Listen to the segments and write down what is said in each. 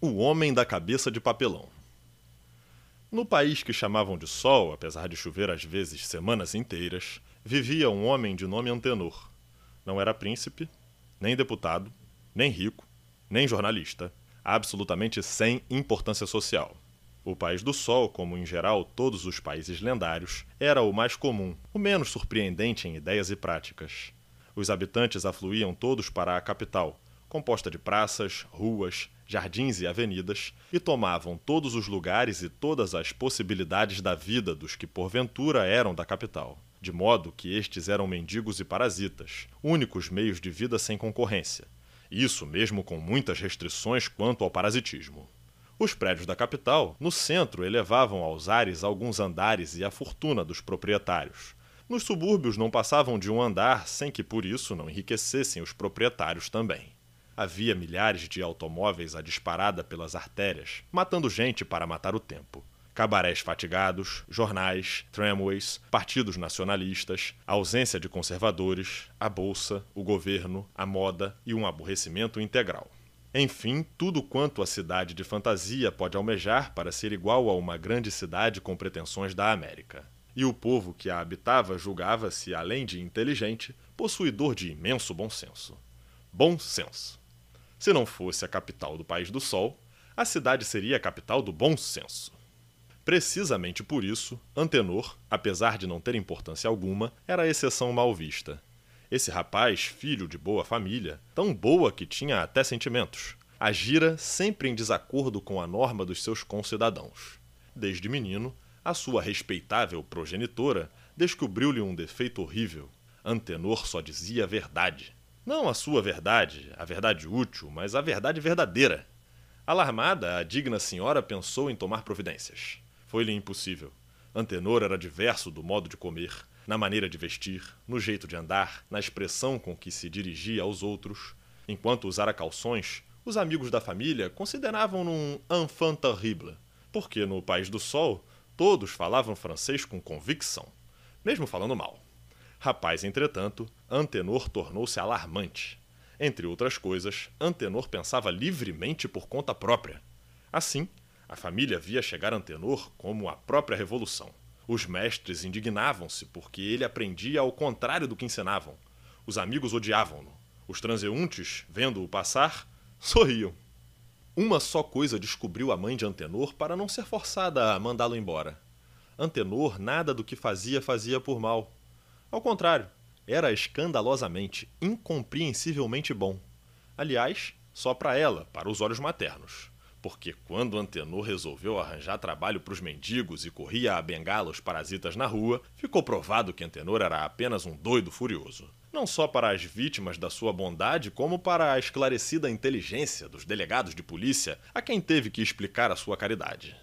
O homem da cabeça de papelão. No país que chamavam de Sol, apesar de chover às vezes semanas inteiras, vivia um homem de nome Antenor. Não era príncipe, nem deputado, nem rico, nem jornalista, absolutamente sem importância social. O País do Sol, como em geral todos os países lendários, era o mais comum, o menos surpreendente em ideias e práticas. Os habitantes afluíam todos para a capital, composta de praças, ruas, jardins e avenidas, e tomavam todos os lugares e todas as possibilidades da vida dos que porventura eram da capital, de modo que estes eram mendigos e parasitas, únicos meios de vida sem concorrência. Isso mesmo com muitas restrições quanto ao parasitismo. Os prédios da capital, no centro, elevavam aos ares alguns andares e a fortuna dos proprietários. Nos subúrbios não passavam de um andar sem que por isso não enriquecessem os proprietários também. Havia milhares de automóveis à disparada pelas artérias, matando gente para matar o tempo. Cabarés fatigados, jornais, tramways, partidos nacionalistas, ausência de conservadores, a bolsa, o governo, a moda e um aborrecimento integral. Enfim, tudo quanto a cidade de fantasia pode almejar para ser igual a uma grande cidade com pretensões da América. E o povo que a habitava julgava-se, além de inteligente, possuidor de imenso bom senso. Bom senso. Se não fosse a capital do País do Sol, a cidade seria a capital do bom senso. Precisamente por isso, Antenor, apesar de não ter importância alguma, era a exceção mal vista. Esse rapaz, filho de boa família, tão boa que tinha até sentimentos, agira sempre em desacordo com a norma dos seus concidadãos. Desde menino, a sua respeitável progenitora descobriu-lhe um defeito horrível. Antenor só dizia a verdade. Não a sua verdade, a verdade útil, mas a verdade verdadeira. Alarmada, a digna senhora pensou em tomar providências. Foi-lhe impossível. Antenor era diverso do modo de comer, na maneira de vestir, no jeito de andar, na expressão com que se dirigia aos outros. Enquanto usara calções, os amigos da família consideravam-no um enfant terrible, porque no País do Sol todos falavam francês com convicção, mesmo falando mal. Rapaz, entretanto, Antenor tornou-se alarmante. Entre outras coisas, Antenor pensava livremente por conta própria. Assim, a família via chegar Antenor como a própria revolução. Os mestres indignavam-se porque ele aprendia ao contrário do que ensinavam. Os amigos odiavam-no. Os transeuntes, vendo-o passar, sorriam. Uma só coisa descobriu a mãe de Antenor para não ser forçada a mandá-lo embora. Antenor nada do que fazia fazia por mal. Ao contrário, era escandalosamente, incompreensivelmente bom. Aliás, só para ela, para os olhos maternos. Porque quando Antenor resolveu arranjar trabalho para os mendigos e corria a bengala os parasitas na rua, ficou provado que Antenor era apenas um doido furioso. Não só para as vítimas da sua bondade, como para a esclarecida inteligência dos delegados de polícia a quem teve que explicar a sua caridade.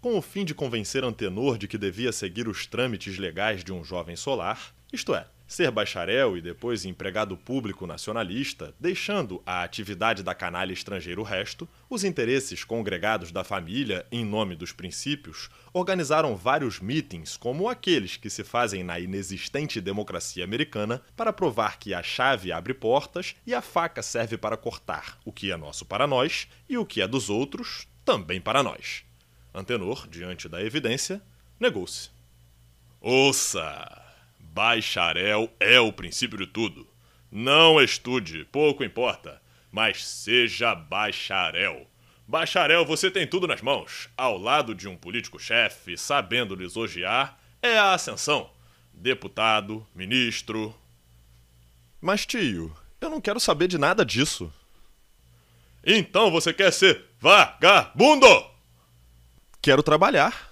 Com o fim de convencer Antenor de que devia seguir os trâmites legais de um jovem solar, isto é, ser bacharel e depois empregado público nacionalista, deixando a atividade da canalha estrangeira o resto, os interesses congregados da família, em nome dos princípios, organizaram vários meetings como aqueles que se fazem na inexistente democracia americana para provar que a chave abre portas e a faca serve para cortar o que é nosso para nós e o que é dos outros também para nós. Antenor, diante da evidência, negou-se. Ouça! Bacharel é o princípio de tudo. Não estude, pouco importa, mas seja bacharel. Bacharel você tem tudo nas mãos. Ao lado de um político-chefe, sabendo lisonjear, é a ascensão. Deputado, ministro. Mas, tio, eu não quero saber de nada disso. Então você quer ser vagabundo? Quero trabalhar.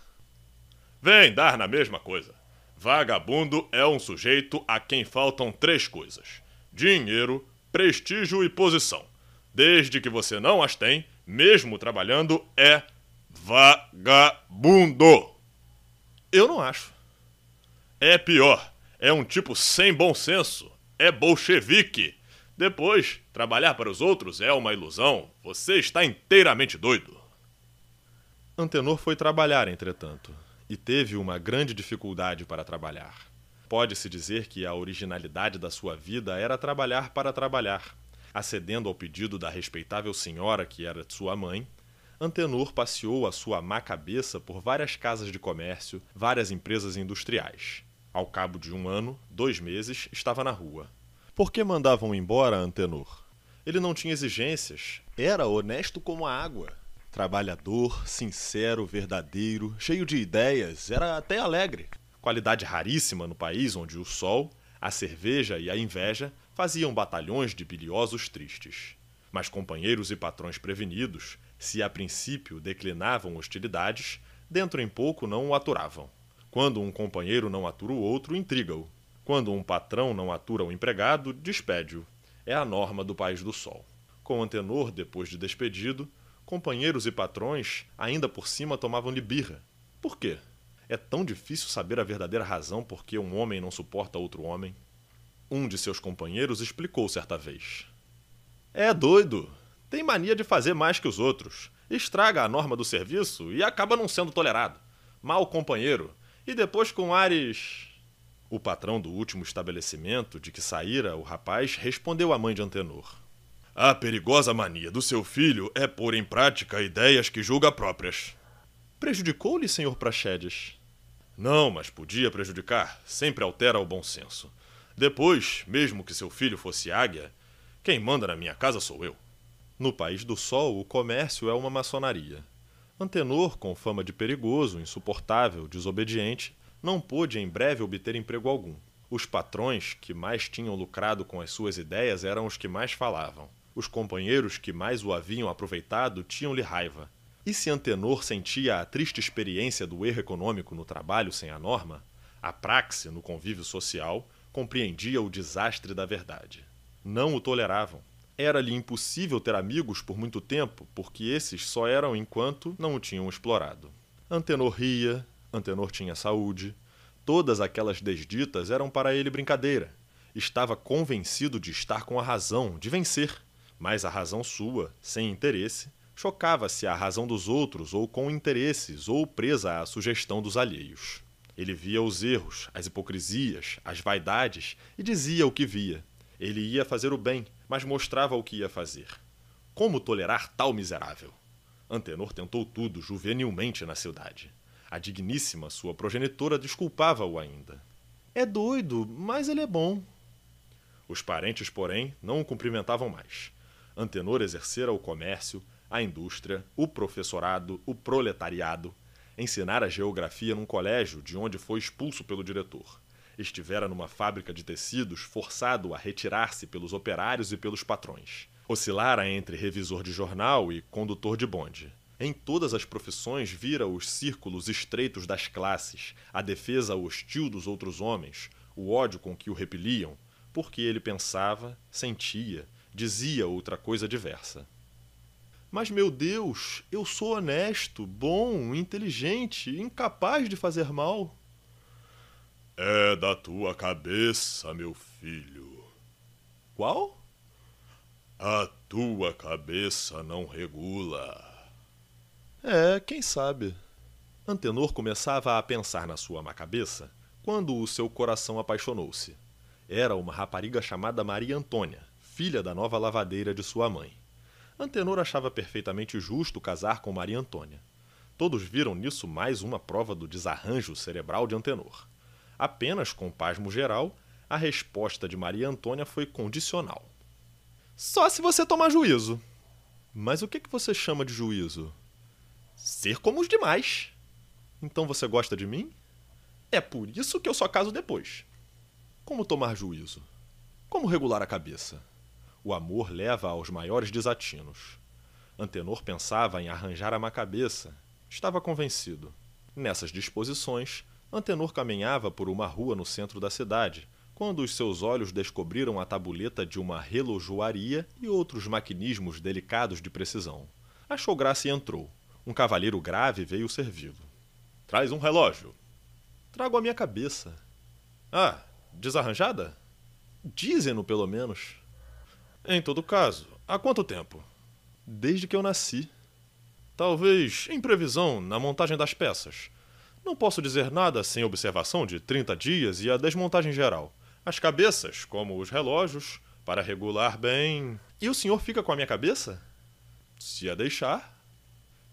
Vem dar na mesma coisa. Vagabundo é um sujeito a quem faltam três coisas: dinheiro, prestígio e posição. Desde que você não as tem, mesmo trabalhando, é vagabundo. Eu não acho. É pior. É um tipo sem bom senso. É bolchevique. Depois, trabalhar para os outros é uma ilusão. Você está inteiramente doido. Antenor foi trabalhar, entretanto, e teve uma grande dificuldade para trabalhar. Pode-se dizer que a originalidade da sua vida era trabalhar para trabalhar, acedendo ao pedido da respeitável senhora que era sua mãe, Antenor passeou a sua má cabeça por várias casas de comércio, várias empresas industriais. Ao cabo de um ano, dois meses, estava na rua. Por que mandavam embora Antenor? Ele não tinha exigências, era honesto como a água. Trabalhador, sincero, verdadeiro, cheio de ideias, era até alegre. Qualidade raríssima no país onde o sol, a cerveja e a inveja faziam batalhões de biliosos tristes. Mas companheiros e patrões prevenidos, se a princípio declinavam hostilidades, dentro em pouco não o aturavam. Quando um companheiro não atura o outro, intriga-o. Quando um patrão não atura o empregado, despede-o. É a norma do País do Sol. Com Antenor, depois de despedido, companheiros e patrões, ainda por cima, tomavam-lhe birra. Por quê? É tão difícil saber a verdadeira razão por que um homem não suporta outro homem? Um de seus companheiros explicou certa vez. É doido. Tem mania de fazer mais que os outros. Estraga a norma do serviço e acaba não sendo tolerado. Mal companheiro. E depois com ares. O patrão do último estabelecimento de que saíra o rapaz respondeu à mãe de Antenor. A perigosa mania do seu filho é pôr em prática ideias que julga próprias. Prejudicou-lhe, senhor Praxedes? Não, mas podia prejudicar. Sempre altera o bom senso. Depois, mesmo que seu filho fosse águia, quem manda na minha casa sou eu. No País do Sol, o comércio é uma maçonaria. Antenor, com fama de perigoso, insuportável, desobediente, não pôde em breve obter emprego algum. Os patrões que mais tinham lucrado com as suas ideias eram os que mais falavam. Os companheiros que mais o haviam aproveitado tinham-lhe raiva. E se Antenor sentia a triste experiência do erro econômico no trabalho sem a norma, a praxe no convívio social compreendia o desastre da verdade. Não o toleravam. Era-lhe impossível ter amigos por muito tempo, porque esses só eram enquanto não o tinham explorado. Antenor ria, Antenor tinha saúde. Todas aquelas desditas eram para ele brincadeira. Estava convencido de estar com a razão, de vencer. Mas a razão sua, sem interesse, chocava-se à razão dos outros, ou com interesses, ou presa à sugestão dos alheios. Ele via os erros, as hipocrisias, as vaidades e dizia o que via. Ele ia fazer o bem, mas mostrava o que ia fazer. Como tolerar tal miserável? Antenor tentou tudo juvenilmente na cidade. A digníssima sua progenitora desculpava-o ainda. É doido, mas ele é bom. Os parentes, porém, não o cumprimentavam mais. Antenor exercera o comércio, a indústria, o professorado, o proletariado, ensinara geografia num colégio de onde foi expulso pelo diretor. Estivera numa fábrica de tecidos forçado a retirar-se pelos operários e pelos patrões. Oscilara entre revisor de jornal e condutor de bonde. Em todas as profissões vira os círculos estreitos das classes, a defesa hostil dos outros homens, o ódio com que o repeliam, porque ele pensava, sentia, dizia outra coisa diversa. Mas, meu Deus, eu sou honesto, bom, inteligente, incapaz de fazer mal. É da tua cabeça, meu filho. Qual? A tua cabeça não regula. É, quem sabe. Antenor começava a pensar na sua má cabeça quando o seu coração apaixonou-se. Era uma rapariga chamada Maria Antônia, filha da nova lavadeira de sua mãe. Antenor achava perfeitamente justo casar com Maria Antônia. Todos viram nisso mais uma prova do desarranjo cerebral de Antenor. Apenas com pasmo geral, a resposta de Maria Antônia foi condicional. Só se você tomar juízo. Mas o que, que você chama de juízo? Ser como os demais. Então você gosta de mim? É por isso que eu só caso depois. Como tomar juízo? Como regular a cabeça? O amor leva aos maiores desatinos. Antenor pensava em arranjar a má cabeça. Estava convencido. Nessas disposições, Antenor caminhava por uma rua no centro da cidade, quando os seus olhos descobriram a tabuleta de uma relojoaria e outros maquinismos delicados de precisão. Achou graça e entrou. Um cavalheiro grave veio servi-lo. Traz um relógio. Trago a minha cabeça. Ah, desarranjada? Dizem-no, pelo menos. Em todo caso, há quanto tempo? Desde que eu nasci. Talvez em previsão na montagem das peças. Não posso dizer nada sem observação de 30 dias e a desmontagem geral. As cabeças, como os relógios, para regular bem. E o senhor fica com a minha cabeça? Se a deixar.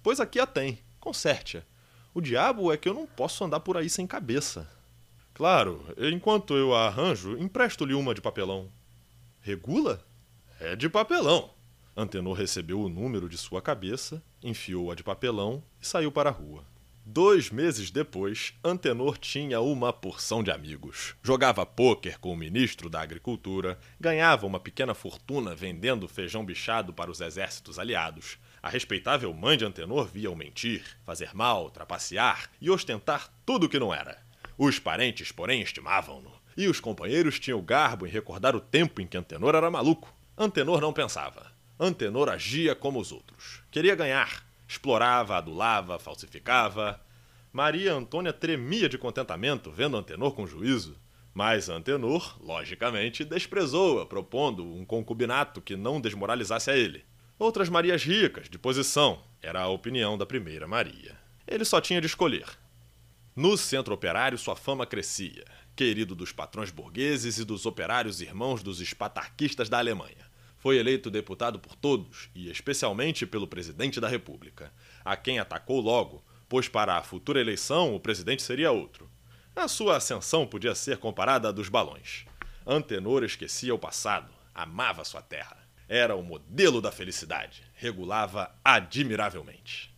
Pois aqui a tem. Conserte-a. O diabo é que eu não posso andar por aí sem cabeça. Claro, enquanto eu a arranjo, empresto-lhe uma de papelão. Regula? É de papelão. Antenor recebeu o número de sua cabeça, enfiou-a de papelão e saiu para a rua. Dois meses depois, Antenor tinha uma porção de amigos. Jogava pôquer com o ministro da Agricultura, ganhava uma pequena fortuna vendendo feijão bichado para os exércitos aliados. A respeitável mãe de Antenor via-o mentir, fazer mal, trapacear e ostentar tudo o que não era. Os parentes, porém, estimavam-no. E os companheiros tinham garbo em recordar o tempo em que Antenor era maluco. Antenor não pensava. Antenor agia como os outros. Queria ganhar. Explorava, adulava, falsificava. Maria Antônia tremia de contentamento vendo Antenor com juízo. Mas Antenor, logicamente, desprezou-a, propondo um concubinato que não desmoralizasse a ele. Outras Marias ricas, de posição, era a opinião da primeira Maria. Ele só tinha de escolher no centro operário, sua fama crescia, querido dos patrões burgueses e dos operários irmãos dos espatarquistas da Alemanha. Foi eleito deputado por todos, e especialmente pelo presidente da República, a quem atacou logo, pois para a futura eleição o presidente seria outro. A sua ascensão podia ser comparada à dos balões. Antenor esquecia o passado, amava sua terra. Era o modelo da felicidade, regulava admiravelmente.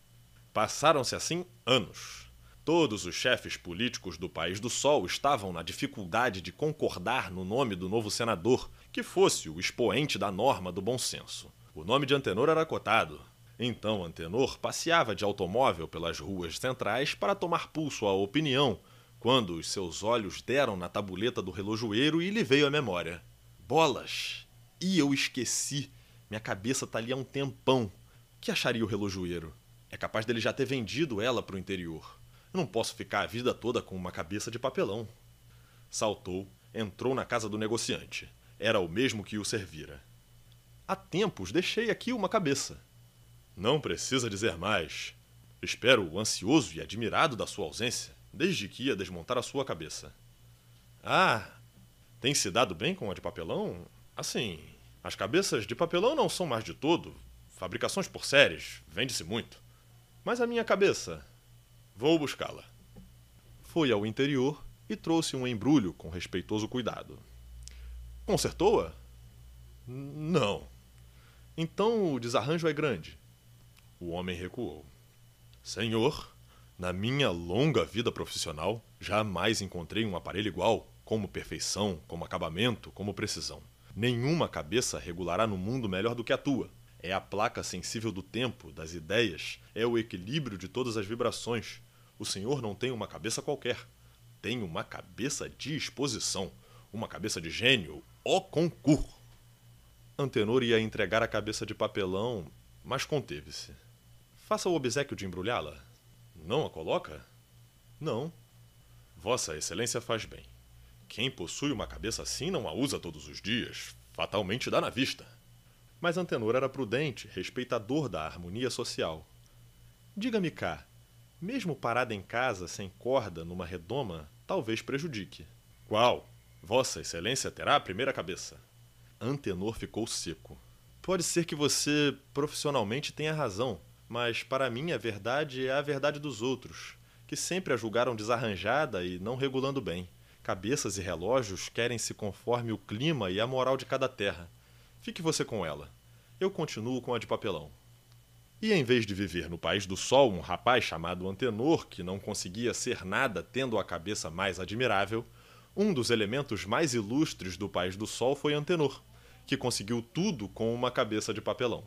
Passaram-se assim anos. Todos os chefes políticos do País do Sol estavam na dificuldade de concordar no nome do novo senador, que fosse o expoente da norma do bom senso. O nome de Antenor era cotado. Então Antenor passeava de automóvel pelas ruas centrais para tomar pulso à opinião, quando os seus olhos deram na tabuleta do relojoeiro e lhe veio à memória. Bolas! E eu esqueci. Minha cabeça tá ali há um tempão. Que acharia o relojoeiro? É capaz dele já ter vendido ela para o interior. Eu não posso ficar a vida toda com uma cabeça de papelão. Saltou, entrou na casa do negociante. Era o mesmo que o servira. Há tempos deixei aqui uma cabeça. Não precisa dizer mais. Espero ansioso e admirado da sua ausência, desde que ia desmontar a sua cabeça. Ah, tem se dado bem com a de papelão? Assim, as cabeças de papelão não são mais de todo. Fabricações por séries, vende-se muito. Mas a minha cabeça, Vou buscá-la. Foi ao interior e trouxe um embrulho com respeitoso cuidado. Consertou-a? Não. Então o desarranjo é grande. O homem recuou. Senhor, na minha longa vida profissional, jamais encontrei um aparelho igual, como perfeição, como acabamento, como precisão. Nenhuma cabeça regulará no mundo melhor do que a tua. É a placa sensível do tempo, das ideias, é o equilíbrio de todas as vibrações. O senhor não tem uma cabeça qualquer. Tem uma cabeça de exposição. Uma cabeça de gênio. Ó concurso! Antenor ia entregar a cabeça de papelão, mas conteve-se. Faça o obsequio de embrulhá-la. Não a coloca? Não. Vossa Excelência faz bem. Quem possui uma cabeça assim não a usa todos os dias. Fatalmente dá na vista. Mas Antenor era prudente, respeitador da harmonia social. Diga-me cá, mesmo parada em casa sem corda numa redoma, talvez prejudique. Qual? Vossa Excelência terá a primeira cabeça. Antenor ficou seco. Pode ser que você profissionalmente tenha razão, mas para mim a verdade é a verdade dos outros, que sempre a julgaram desarranjada e não regulando bem. Cabeças e relógios querem-se conforme o clima e a moral de cada terra. Fique você com ela. Eu continuo com a de papelão. E em vez de viver no país do sol um rapaz chamado Antenor, que não conseguia ser nada tendo a cabeça mais admirável, um dos elementos mais ilustres do país do sol foi Antenor, que conseguiu tudo com uma cabeça de papelão.